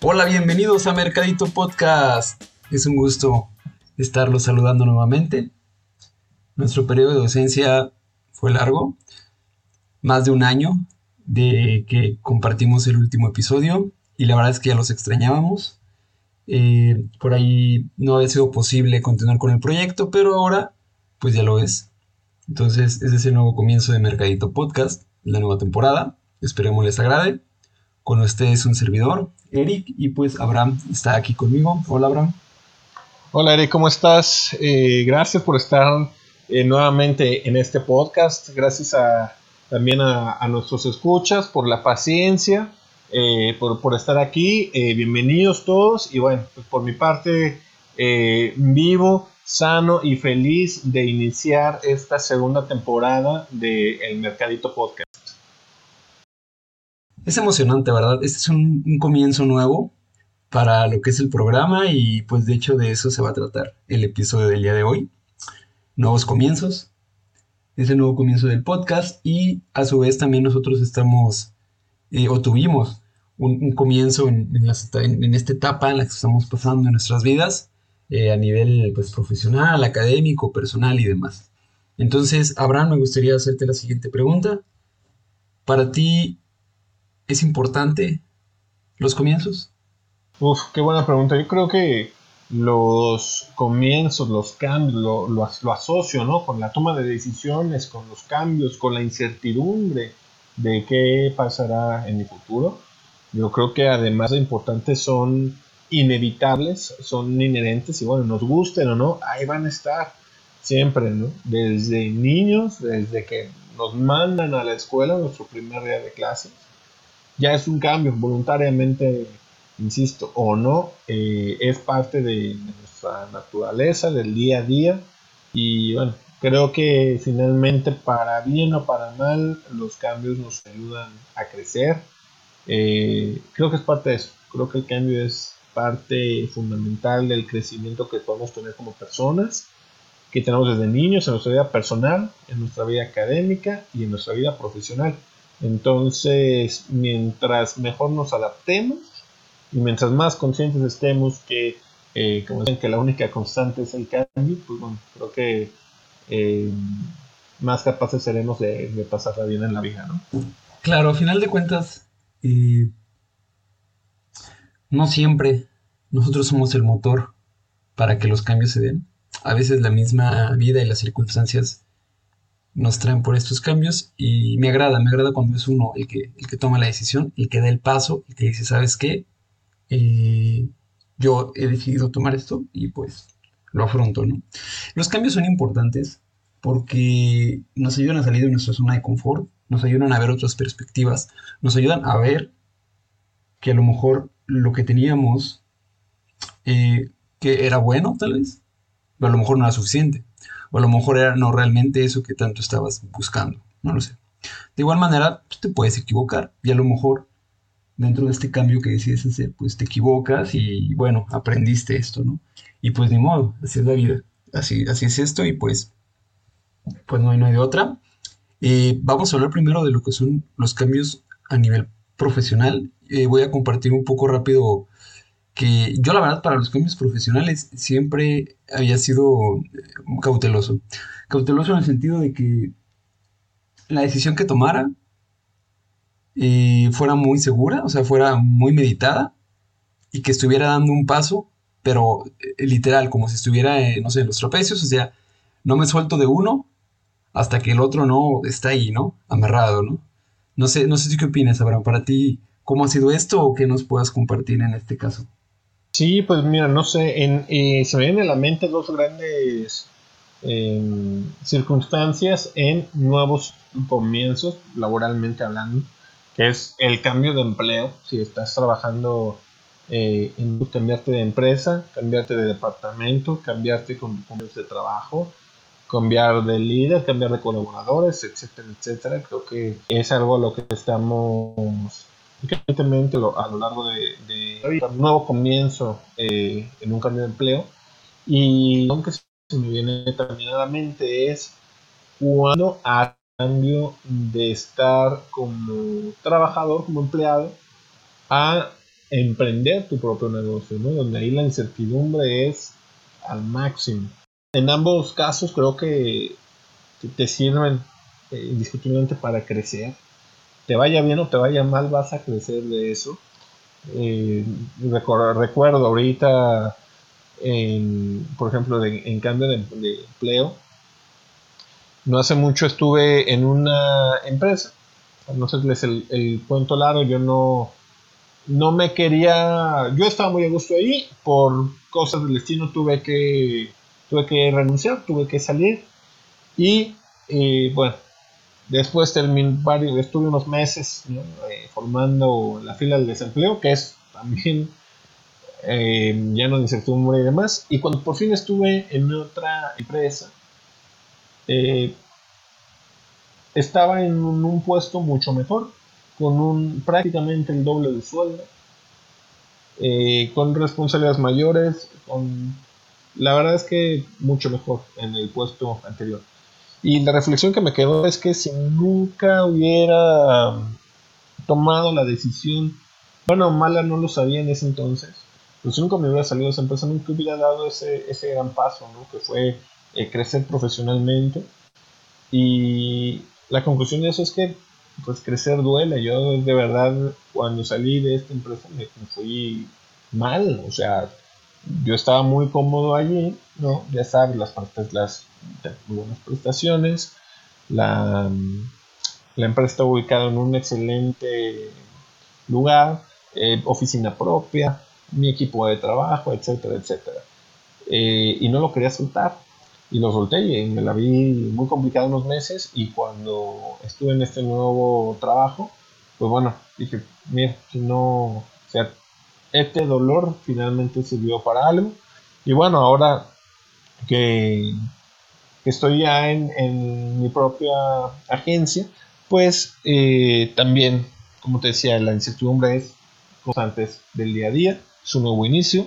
Hola, bienvenidos a Mercadito Podcast. Es un gusto estarlos saludando nuevamente. Nuestro periodo de docencia fue largo, más de un año de que compartimos el último episodio y la verdad es que ya los extrañábamos. Eh, por ahí no había sido posible continuar con el proyecto, pero ahora pues ya lo es. Entonces es ese nuevo comienzo de Mercadito Podcast, la nueva temporada. Esperemos les agrade. Con ustedes un servidor, Eric, y pues Abraham está aquí conmigo. Hola Abraham. Hola Eric, ¿cómo estás? Eh, gracias por estar eh, nuevamente en este podcast. Gracias también a, nuestros escuchas por la paciencia, eh, por, estar aquí. bienvenidos todos. Y bueno, pues por mi parte, vivo, sano y feliz de iniciar esta segunda temporada de El Mercadito Podcast. Es emocionante, ¿verdad? Este es un, comienzo nuevo para lo que es el programa y pues de hecho de eso se va a tratar el episodio del día de hoy. Nuevos comienzos, ese nuevo comienzo del podcast y a su vez también nosotros estamos eh, o tuvimos un, comienzo en, en, esta etapa en la que estamos pasando en nuestras vidas eh, a nivel pues, profesional, académico, personal y demás. Entonces, Abraham, me gustaría hacerte la siguiente pregunta. Para ti, ¿Es importante los comienzos? Uf, qué buena pregunta. Yo creo que los comienzos, los cambios, lo, lo, asocio, ¿no? Con la toma de decisiones, con los cambios, con la incertidumbre de qué pasará en el futuro. Yo creo que además de importantes son inevitables, son inherentes y bueno, nos gusten o no, ahí van a estar siempre, ¿no? Desde niños, desde que nos mandan a la escuela, nuestro primer día de clases, ya es un cambio voluntariamente, insisto, o no, eh, es parte de, nuestra naturaleza, del día a día. Y bueno, creo que finalmente para bien o para mal, los cambios nos ayudan a crecer. Eh, creo que es parte de eso. Creo que el cambio es parte fundamental del crecimiento que podemos tener como personas, que tenemos desde niños en nuestra vida personal, en nuestra vida académica y en nuestra vida profesional. Entonces, mientras mejor nos adaptemos y mientras más conscientes estemos que, eh, como dicen, que la única constante es el cambio, pues bueno, creo que eh, más capaces seremos de, de pasarla bien en la vida, ¿no? Claro, a final de cuentas, eh, no siempre nosotros somos el motor para que los cambios se den. A veces la misma vida y las circunstancias nos traen por estos cambios y me agrada, me agrada cuando es uno el que, el que toma la decisión, el que da el paso, el que dice, ¿sabes qué? Eh, yo he decidido tomar esto y pues lo afronto, ¿no? Los cambios son importantes porque nos ayudan a salir de nuestra zona de confort, nos ayudan a ver otras perspectivas, nos ayudan a ver que a lo mejor lo que teníamos, eh, que era bueno tal vez, pero a lo mejor no era suficiente o a lo mejor era no realmente eso que tanto estabas buscando, no lo sé. De igual manera, pues, te puedes equivocar y a lo mejor dentro de este cambio que decides hacer, pues te equivocas y bueno, aprendiste esto, ¿no? Y pues ni modo, así es la vida, así, así es esto y pues, pues no hay, no hay de otra. Eh, vamos a hablar primero de lo que son los cambios a nivel profesional. Eh, voy a compartir un poco rápido que yo la verdad para los cambios profesionales siempre había sido eh, cauteloso. Cauteloso en el sentido de que la decisión que tomara eh, fuera muy segura, o sea, fuera muy meditada y que estuviera dando un paso, pero eh, literal, como si estuviera, no sé, en los trapecios, o sea, no me suelto de uno hasta que el otro no está ahí, ¿no? Amarrado, ¿no? No sé, no sé qué opinas, Abraham, para ti, ¿cómo ha sido esto o qué nos puedas compartir en este caso? Sí, pues mira, no sé, eh, se me vienen a la mente dos grandes em, circunstancias en nuevos comienzos, laboralmente hablando, que es el cambio de empleo, si estás trabajando eh, en cambiarte de empresa, cambiarte de departamento, cambiarte con compañeros de trabajo, cambiar de líder, cambiar de colaboradores, etcétera, etcétera. Creo que es algo a lo que estamos Evidentemente a lo largo de, un nuevo comienzo eh, en un cambio de empleo y aunque se me viene también a la mente es cuando a cambio de estar como trabajador, como empleado, a emprender tu propio negocio. Donde ahí la incertidumbre es al máximo. En ambos casos creo que te sirven eh, indiscutiblemente para crecer. Te vaya bien o te vaya mal, vas a crecer de eso. Eh, recuerdo ahorita, por ejemplo, en cambio de, empleo, no hace mucho estuve en una empresa, no sé el, el cuento largo, yo no, no me quería, yo estaba muy a gusto ahí, por cosas del destino tuve que, tuve que renunciar, tuve que salir y bueno, después terminé, estuve unos meses eh, formando la fila del desempleo, que es también eh, lleno de incertidumbre y demás, y cuando por fin estuve en otra empresa, eh, estaba en un puesto mucho mejor con un prácticamente el doble de sueldo, eh, con responsabilidades mayores, con la verdad es que mucho mejor en el puesto anterior. Y la reflexión que me quedó es que si nunca hubiera tomado la decisión, bueno, mala no lo sabía en ese entonces, pues nunca me hubiera salido de esa empresa, nunca hubiera dado ese, ese gran paso, ¿no? que fue eh, crecer profesionalmente. Y la conclusión de eso es que pues crecer duele. Yo de verdad cuando salí de esta empresa me, fui mal, o sea, yo estaba muy cómodo allí, ¿no? Ya sabes, las partes, las buenas prestaciones, la, la empresa está ubicada en un excelente lugar, eh, oficina propia, mi equipo de trabajo, etcétera, etcétera. Eh, y no lo quería soltar. Y lo solté y me la vi muy complicada unos meses. Y cuando estuve en este nuevo trabajo, pues bueno, dije, mira, si no, o sea, este dolor finalmente sirvió para algo y bueno, ahora que, estoy ya en, mi propia agencia, pues eh, también, como te decía, la incertidumbre es constante del día a día, es un nuevo inicio,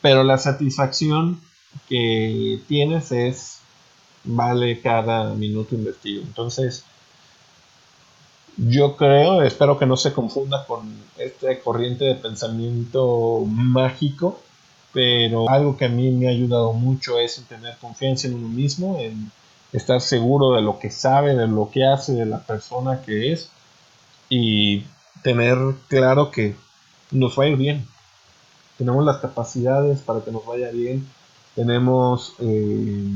pero la satisfacción que tienes es vale cada minuto invertido. Entonces, yo creo, espero que no se confunda con este corriente de pensamiento mágico, pero algo que a mí me ha ayudado mucho es en tener confianza en uno mismo, en estar seguro de lo que sabe, de lo que hace, de la persona que es y tener claro que nos va a ir bien. Tenemos las capacidades para que nos vaya bien tenemos eh,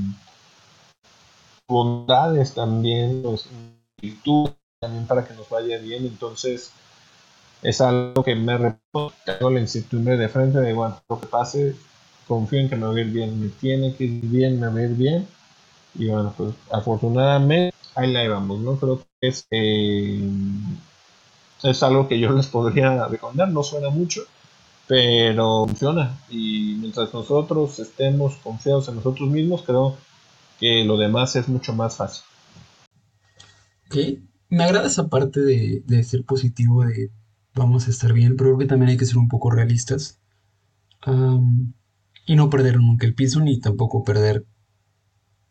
bondades también, pues, virtudes también para que nos vaya bien, entonces es algo que me tengo la incertidumbre de frente de igual lo que pase, confío en que me va a ir bien, me tiene que ir bien, me va a ir bien, y bueno, pues afortunadamente ahí la llevamos, ¿no? Creo que es, eh, es algo que yo les podría recomendar, no suena mucho, pero funciona y mientras nosotros estemos confiados en nosotros mismos, creo que lo demás es mucho más fácil. Ok, me agrada esa parte de, ser positivo, de vamos a estar bien, pero creo que también hay que ser un poco realistas y no perder nunca el piso ni tampoco perder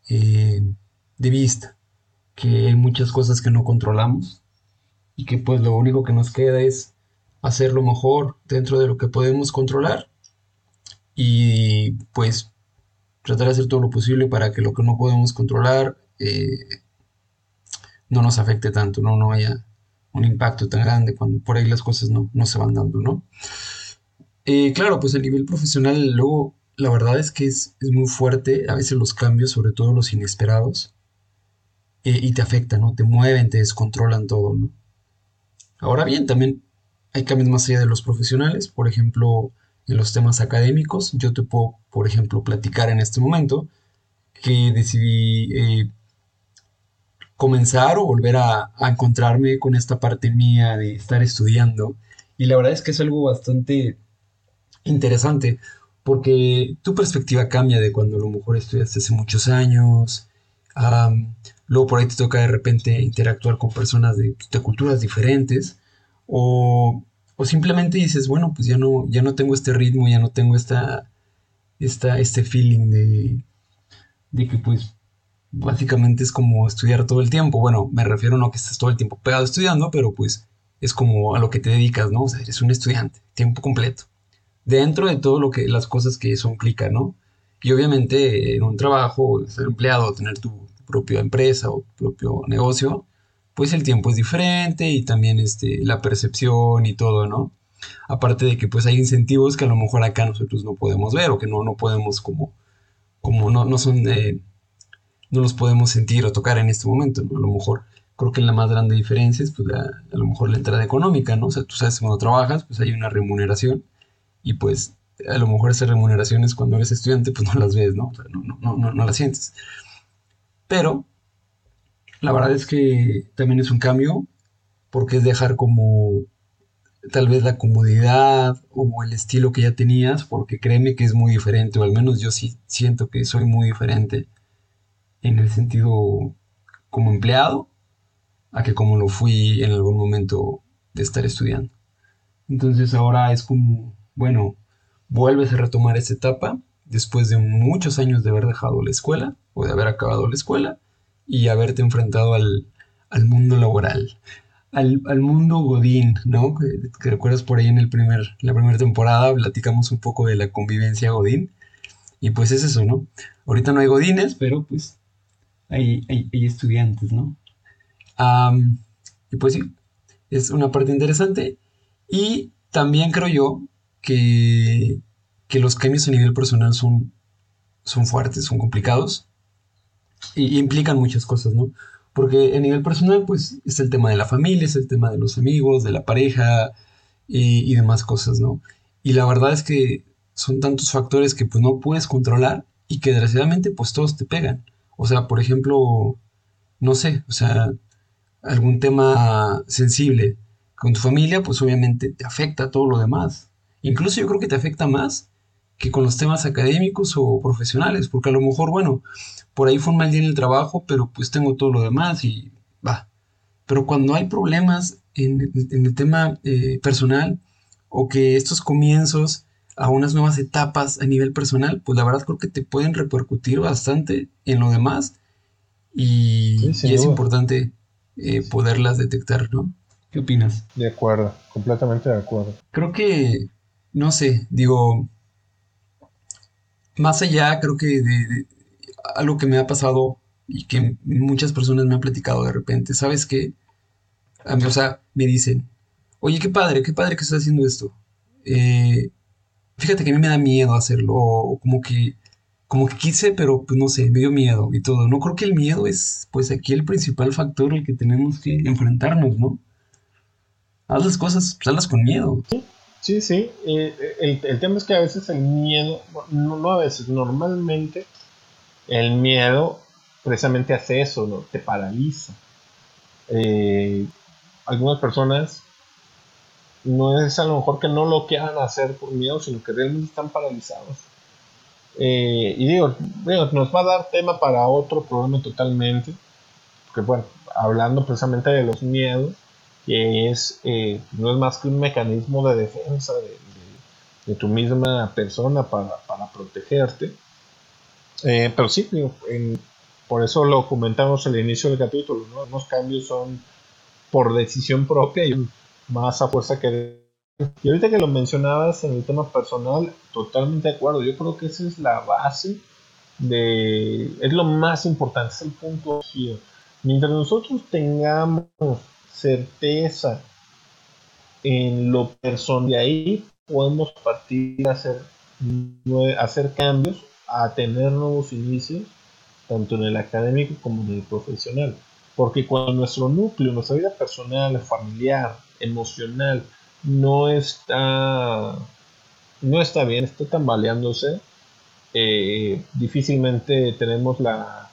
eh, de vista que hay muchas cosas que no controlamos y que pues lo único que nos queda es hacerlo mejor dentro de lo que podemos controlar y pues tratar de hacer todo lo posible para que lo que no podemos controlar eh, no nos afecte tanto, ¿no? no haya un impacto tan grande cuando por ahí las cosas no, se van dando, ¿no? Eh, claro, pues a nivel profesional luego la verdad es que es, muy fuerte a veces los cambios, sobre todo los inesperados, eh, y te afectan, ¿no? Te mueven, te descontrolan todo, ¿no? Ahora bien, también hay cambios más allá de los profesionales, por ejemplo, en los temas académicos. Yo te puedo, por ejemplo, platicar en este momento que decidí eh, comenzar o volver a, encontrarme con esta parte mía de estar estudiando. Y la verdad es que es algo bastante interesante porque tu perspectiva cambia de cuando a lo mejor estudiaste hace muchos años. luego por ahí te toca de repente interactuar con personas de culturas diferentes o, simplemente dices, bueno, pues ya no, ya no tengo este ritmo, ya no tengo esta, esta, este feeling de, de que pues básicamente es como estudiar todo el tiempo. Bueno, me refiero no que estés todo el tiempo pegado estudiando, pero pues es como a lo que te dedicas, ¿no? O sea, eres un estudiante, tiempo completo. Dentro de todo lo que, las cosas que eso implica, ¿no? Y obviamente en un trabajo, ser empleado, tener tu, propia empresa o propio negocio, pues el tiempo es diferente y también este, la percepción y todo, ¿no? Aparte de que pues hay incentivos que a lo mejor acá nosotros no podemos ver o que no, no podemos como, como no, no son, no los podemos sentir o tocar en este momento. A lo mejor creo que la más grande diferencia es pues a lo mejor la entrada económica, ¿no? O sea, tú sabes cuando trabajas pues hay una remuneración y pues a lo mejor esas remuneraciones cuando eres estudiante pues no las ves, ¿no? No, no, no, no las sientes. Pero la verdad es que también es un cambio porque es dejar como tal vez la comodidad o el estilo que ya tenías, porque créeme que es muy diferente, o al menos yo sí siento que soy muy diferente en el sentido como empleado a que como lo fui en algún momento de estar estudiando. Entonces ahora es como, bueno, vuelves a retomar esa etapa después de muchos años de haber dejado la escuela o de haber acabado la escuela y haberte enfrentado al, mundo laboral, al, mundo Godín, ¿no? Que, recuerdas por ahí en el primer, la primera temporada, platicamos un poco de la convivencia Godín. Y pues es eso, ¿no? Ahorita no hay Godines, pero pues hay, estudiantes, ¿no? y pues sí, es una parte interesante. Y también creo yo que, que los cambios a nivel personal son, son fuertes, son complicados y, implican muchas cosas, ¿no? Porque a nivel personal, pues es el tema de la familia, es el tema de los amigos, de la pareja y, demás cosas, ¿no? Y la verdad es que son tantos factores que pues no puedes controlar y que desgraciadamente pues todos te pegan. O sea, por ejemplo, no sé, o sea, algún tema sensible con tu familia, pues obviamente te afecta todo lo demás. Incluso yo creo que te afecta más que con los temas académicos o profesionales, porque a lo mejor, bueno, por ahí fue un mal día en el trabajo, pero pues tengo todo lo demás y va. Pero cuando hay problemas en, el tema eh, personal o que estos comienzos a unas nuevas etapas a nivel personal, pues la verdad creo que te pueden repercutir bastante en lo demás y, es importante eh, poderlas detectar, ¿no? ¿Qué opinas? De acuerdo, completamente de acuerdo. Creo que, no sé, digo, más allá creo que de, algo que me ha pasado y que muchas personas me han platicado de repente, ¿sabes qué? o sea, me dicen, oye, qué padre, qué padre que estás haciendo esto. Eh, fíjate que a mí me da miedo hacerlo, o como que, como que quise, pero pues no sé, me dio miedo y todo. No creo que el miedo es, pues aquí el principal factor el que tenemos que enfrentarnos, ¿no? Haz las cosas, pues hazlas con miedo. Sí, sí, eh, el, tema es que a veces el miedo, no, no a veces, normalmente el miedo precisamente hace eso, ¿no? Te paraliza. Eh, algunas personas no es a lo mejor que no lo quieran hacer por miedo, sino que realmente están paralizados. Eh, y digo, nos va a dar tema para otro programa totalmente, porque bueno, hablando precisamente de los miedos, que es, eh, no es más que un mecanismo de defensa de, tu misma persona para, para protegerte. Eh, pero sí, por eso lo comentamos al inicio del capítulo, ¿no? Los cambios son por decisión propia y más a fuerza que... Y ahorita que lo mencionabas en el tema personal, totalmente de acuerdo. Yo creo que esa es la base de... Es lo más importante, es el punto aquí. Mientras nosotros tengamos certeza en lo personal, de ahí podemos partir a hacer, a hacer cambios a tener nuevos inicios, tanto en el académico como en el profesional. Porque cuando nuestro núcleo, nuestra vida personal, familiar, emocional, no está, no está bien, está tambaleándose, eh, difícilmente tenemos la,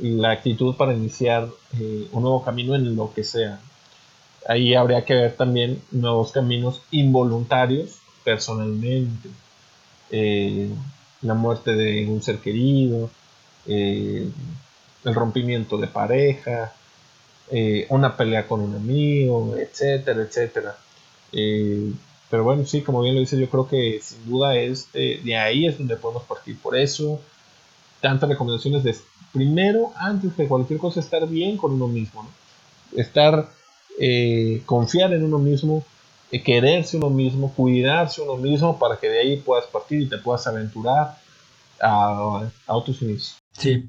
la, actitud para iniciar eh, un nuevo camino en lo que sea. Ahí habría que ver también nuevos caminos involuntarios personalmente. Eh, la muerte de un ser querido, eh, el rompimiento de pareja, eh, una pelea con un amigo, etcétera, etcétera. Eh, pero bueno, sí, como bien lo dice, yo creo que sin duda es de ahí es donde podemos partir. Por eso, tantas recomendaciones de primero, antes de cualquier cosa, estar bien con uno mismo, estar eh, confiar en uno mismo, eh, quererse uno mismo, cuidarse uno mismo para que de ahí puedas partir y te puedas aventurar a, otros inicios. Sí.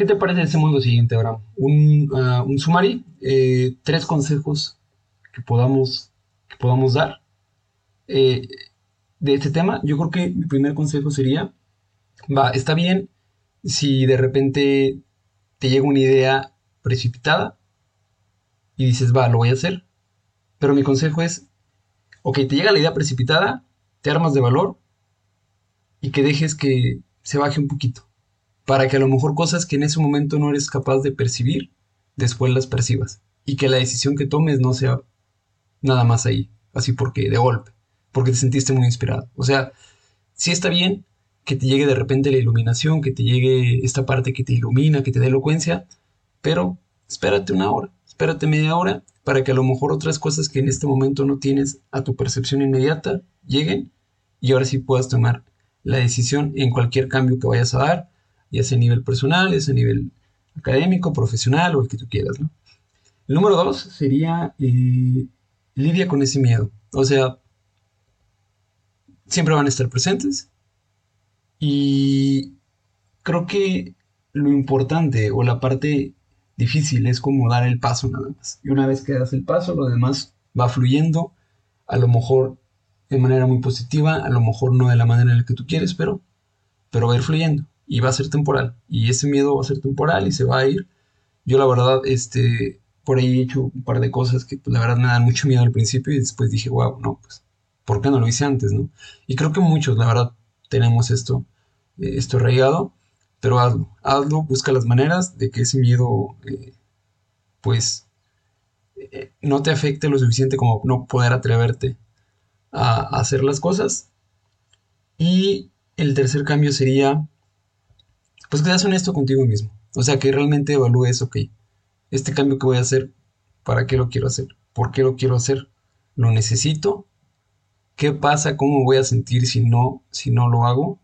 ¿Qué te parece ese mundo siguiente, Abraham? Un, uh, un summary, eh, tres consejos que podamos, que podamos dar de este tema. Yo creo que mi primer consejo sería, va, está bien si de repente te llega una idea precipitada y dices, va, lo voy a hacer. Pero mi consejo es, ok, te llega la idea precipitada, te armas de valor y que dejes que se baje un poquito. Para que a lo mejor cosas que en ese momento no eres capaz de percibir, después las percibas. Y que la decisión que tomes no sea nada más ahí, así porque de golpe, porque te sentiste muy inspirado. O sea, si está bien que te llegue de repente la iluminación, que te llegue esta parte que te ilumina, que te dé elocuencia, pero espérate una hora, espérate media hora para que a lo mejor otras cosas que en este momento no tienes a tu percepción inmediata lleguen y ahora sí puedas tomar la decisión en cualquier cambio que vayas a dar, ya sea a nivel personal, ya sea a nivel académico, profesional o el que tú quieras. El número dos sería eh, lidia con ese miedo. O sea, siempre van a estar presentes y creo que lo importante o la parte difícil, es como dar el paso nada más. Y una vez que das el paso, lo demás va fluyendo, a lo mejor de manera muy positiva, a lo mejor no de la manera en la que tú quieres, pero, pero va a ir fluyendo y va a ser temporal. Y ese miedo va a ser temporal y se va a ir. Yo la verdad, este, por ahí he hecho un par de cosas que pues, la verdad me dan mucho miedo al principio y después dije, wow, no, pues, ¿por qué no lo hice antes, no? Y creo que muchos, la verdad, tenemos esto, eh, esto arraigado pero hazlo, hazlo, busca las maneras de que ese miedo, eh, pues, eh, no te afecte lo suficiente como no poder atreverte a, hacer las cosas. Y el tercer cambio sería, pues, que seas honesto contigo mismo. O sea, que realmente evalúes, ok, este cambio que voy a hacer, ¿para qué lo quiero hacer? ¿Por qué lo quiero hacer? ¿Lo necesito? ¿Qué pasa? ¿Cómo voy a sentir si no, si no lo hago?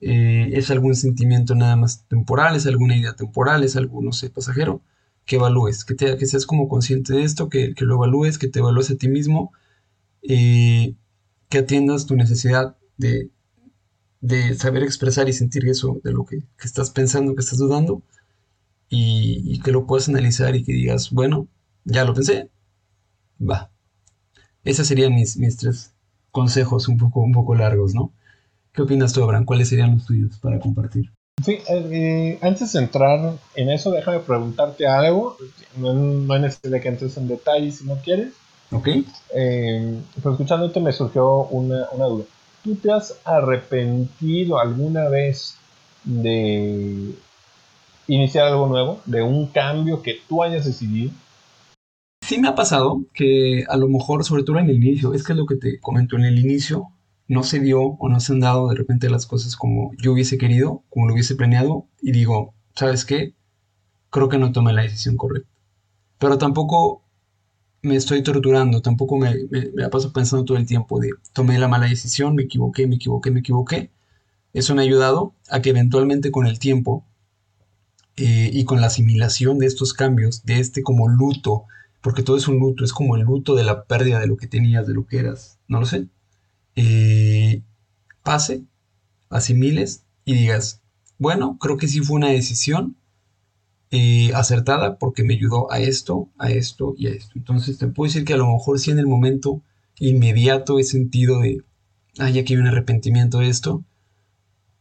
Eh, es algún sentimiento nada más temporal, es alguna idea temporal, es algo, no sé, pasajero, que evalúes, que, te, que seas como consciente de esto, que, lo evalúes, que te evalúes a ti mismo, eh, que atiendas tu necesidad de, saber expresar y sentir eso de lo que, estás pensando, que estás dudando, y, que lo puedas analizar y que digas, bueno, ya lo pensé, va. Esos serían mis, mis tres consejos un poco, un poco largos, ¿no? ¿Qué opinas tú, Abraham? ¿Cuáles serían los tuyos para compartir? Sí, eh, antes de entrar en eso, déjame preguntarte algo. No, no necesidad de que entres en detalle si no quieres. Ok. Eh, pero escuchándote me surgió una, una duda. ¿Tú te has arrepentido alguna vez de iniciar algo nuevo, de un cambio que tú hayas decidido? Sí me ha pasado que a lo mejor, sobre todo en el inicio, es que lo que te comento, en el inicio no se dio o no se han dado de repente las cosas como yo hubiese querido, como lo hubiese planeado, y digo, ¿sabes qué? Creo que no tomé la decisión correcta. Pero tampoco me estoy torturando, tampoco me, me, paso pensando todo el tiempo de tomé la mala decisión, me equivoqué, me equivoqué, me equivoqué. Eso me ha ayudado a que eventualmente con el tiempo eh, y con la asimilación de estos cambios, de este como luto, porque todo es un luto, es como el luto de la pérdida de lo que tenías, de lo que eras, no lo sé eh, pase, asimiles y digas, bueno, creo que sí fue una decisión eh, acertada porque me ayudó a esto, a esto y a esto. Entonces te puedo decir que a lo mejor sí en el momento inmediato he sentido de, ay, aquí hay un arrepentimiento de esto,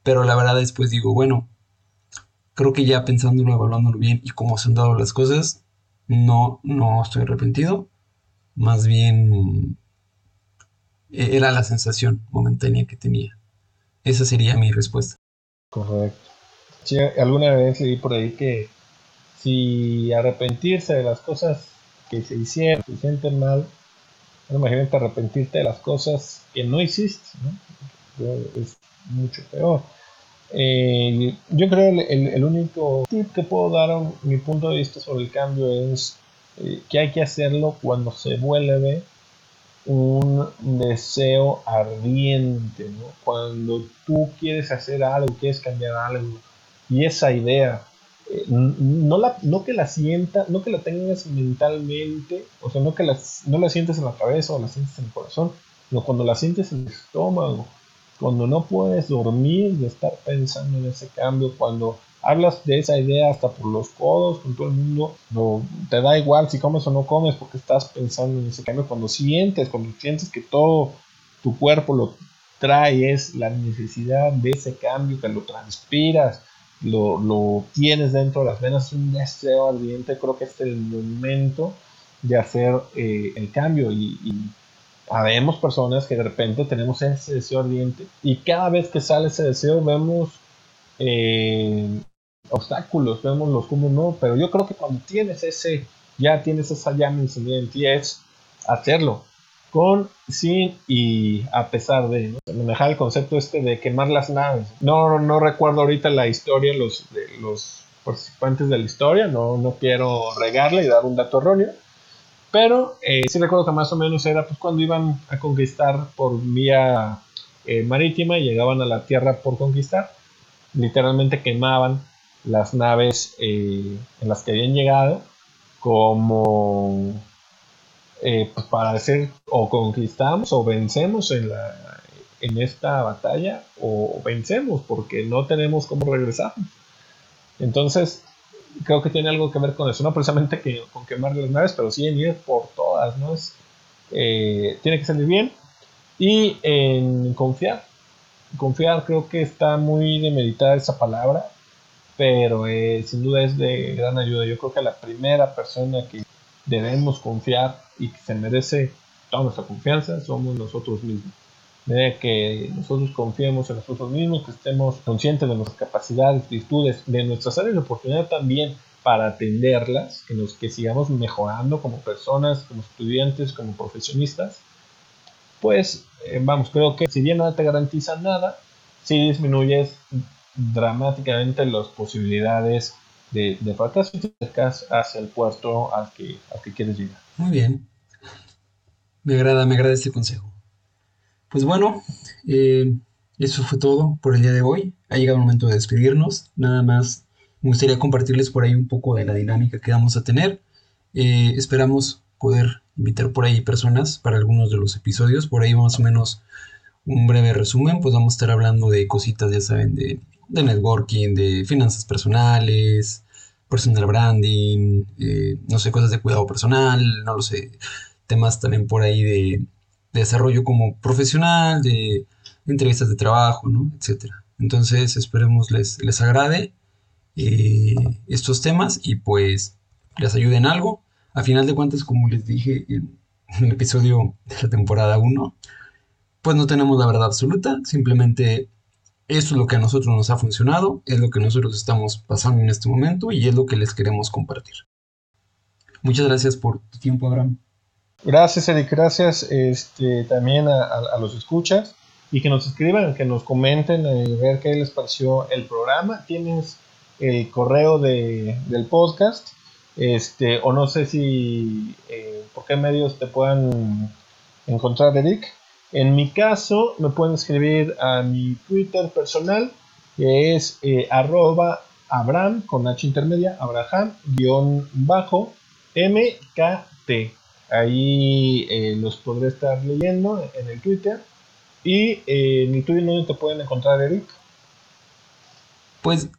pero la verdad después digo, bueno, creo que ya pensándolo, evaluándolo bien y cómo se han dado las cosas, no, no estoy arrepentido, más bien e-, era la sensación momentánea que tenía. Esa sería mi respuesta. Correcto. Sí, alguna vez leí por ahí que si arrepentirse de las cosas que se hicieron, se sienten mal, imagínate arrepentirte de las cosas que no hiciste, ¿no? es mucho peor. Eh, yo creo que el, el, único tip que puedo dar a mi punto de vista sobre el cambio es eh, que hay que hacerlo cuando se vuelve un deseo ardiente, Cuando tú quieres hacer algo, quieres cambiar algo, y esa idea no, la, no que la sienta, no que la tengas mentalmente, o sea, no que no la sientes en la cabeza o la sientes en el corazón, sino cuando la sientes en el estómago, cuando no puedes dormir de estar pensando en ese cambio, cuando hablas de esa idea hasta por los codos con todo el mundo, no, te da igual si comes o no comes porque estás pensando en ese cambio, cuando sientes, cuando sientes que todo tu cuerpo lo trae es la necesidad de ese cambio, que lo transpiras, lo, lo tienes dentro de las venas, un deseo ardiente, creo que es el momento de hacer eh, el cambio. Y, y habemos personas que de repente tenemos ese deseo ardiente y cada vez que sale ese deseo vemos eh, obstáculos, vemos los como no, pero yo creo que cuando tienes ese, ya tienes esa llama encendida en ti es hacerlo con, sin y a pesar de manejar el concepto este de quemar las naves. No, no recuerdo ahorita la historia, los, de los participantes de la historia, no, no quiero regarle y dar un dato erróneo, pero eh, sí recuerdo que más o menos era pues, cuando iban a conquistar por vía eh, marítima y llegaban a la tierra por conquistar, literalmente quemaban las naves eh, en las que habían llegado como eh, pues para decir o conquistamos o vencemos en, la, en esta batalla o vencemos porque no tenemos cómo regresar. Entonces, creo que tiene algo que ver con eso, no precisamente que, con quemar las naves, pero sí en ir por todas, ¿no? Es, eh, tiene que salir bien y en confiar. Confiar creo que está muy demeritada esa palabra, pero eh, sin duda es de gran ayuda. Yo creo que la primera persona que debemos confiar y que se merece toda nuestra confianza somos nosotros mismos. De que nosotros confiemos en nosotros mismos, que estemos conscientes de nuestras capacidades, virtudes, de nuestras áreas de oportunidad también para atenderlas, que, nos, que sigamos mejorando como personas, como estudiantes, como profesionistas, pues eh, vamos, creo que si bien no te garantiza nada, sí disminuyes dramáticamente las posibilidades de, de fracaso y te acercas hacia el puerto al que, al que quieres llegar. Muy bien. Me agrada, me agrada este consejo. Pues bueno, eh, eso fue todo por el día de hoy. Ha llegado el momento de despedirnos. Nada más me gustaría compartirles por ahí un poco de la dinámica que vamos a tener. Eh, esperamos poder invitar por ahí personas para algunos de los episodios. Por ahí más o menos un breve resumen. Pues vamos a estar hablando de cositas, ya saben, de, de networking, de finanzas personales, personal branding, eh, no sé, cosas de cuidado personal, no lo sé, temas también por ahí de, desarrollo como profesional, de entrevistas de trabajo, ¿no? Etcétera. Entonces esperemos les, les agrade eh, estos temas y pues les ayuden algo. A final de cuentas, como les dije en, el episodio de la temporada 1, pues no tenemos la verdad absoluta, simplemente esto es lo que a nosotros nos ha funcionado, es lo que nosotros estamos pasando en este momento y es lo que les queremos compartir. Muchas gracias por tu tiempo, Abraham. Gracias, Eric. Gracias este, también a, los escuchas y que nos escriban, que nos comenten, eh, ver qué les pareció el programa. Tienes el correo de, del podcast, este, o no sé si eh, por qué medios te puedan encontrar, Eric. En mi caso, me pueden escribir a mi Twitter personal, que es eh, arroba Abraham, con H intermedia, Abraham, guion bajo, MKT. Ahí eh, los podré estar leyendo en el Twitter. Y eh, en mi Twitter, ¿dónde te pueden encontrar, Eric? Pues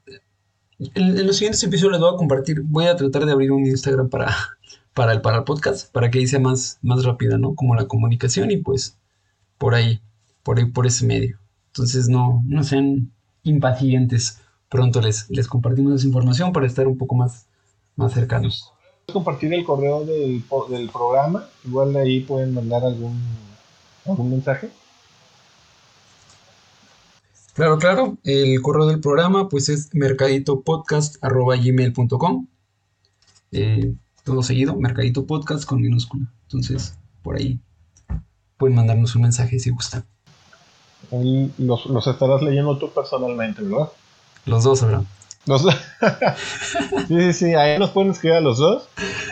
en, los siguientes episodios les voy a compartir. Voy a tratar de abrir un Instagram para, para, el, para el podcast, para que sea más, más rápida, ¿no? Como la comunicación y pues por ahí, por ahí, por ese medio. Entonces no, no sean impacientes. Pronto les, les compartimos esa información para estar un poco más, más cercanos. Compartir el correo del, del programa, igual de ahí pueden mandar algún, algún mensaje. Claro, claro. El correo del programa pues es mercaditopodcast.gmail.com eh, Todo seguido, mercaditopodcast con minúscula. Entonces, por ahí pueden mandarnos un mensaje si gustan. los, los estarás leyendo tú personalmente, ¿verdad? Los dos, Abraham. Los sí, sí, sí, ahí nos pueden escribir a los dos.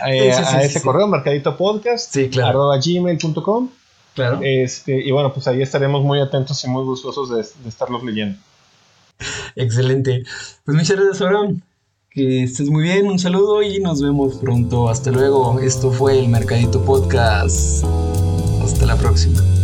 Eh, a ese correo, marcadito podcast, arroba gmail.com. Claro. Este, y bueno, pues ahí estaremos muy atentos y muy gustosos de, de estarlos leyendo. Excelente. Pues muchas gracias, Abraham. Que estés muy bien, un saludo y nos vemos pronto. Hasta luego. Esto fue el Mercadito Podcast. Hasta la próxima.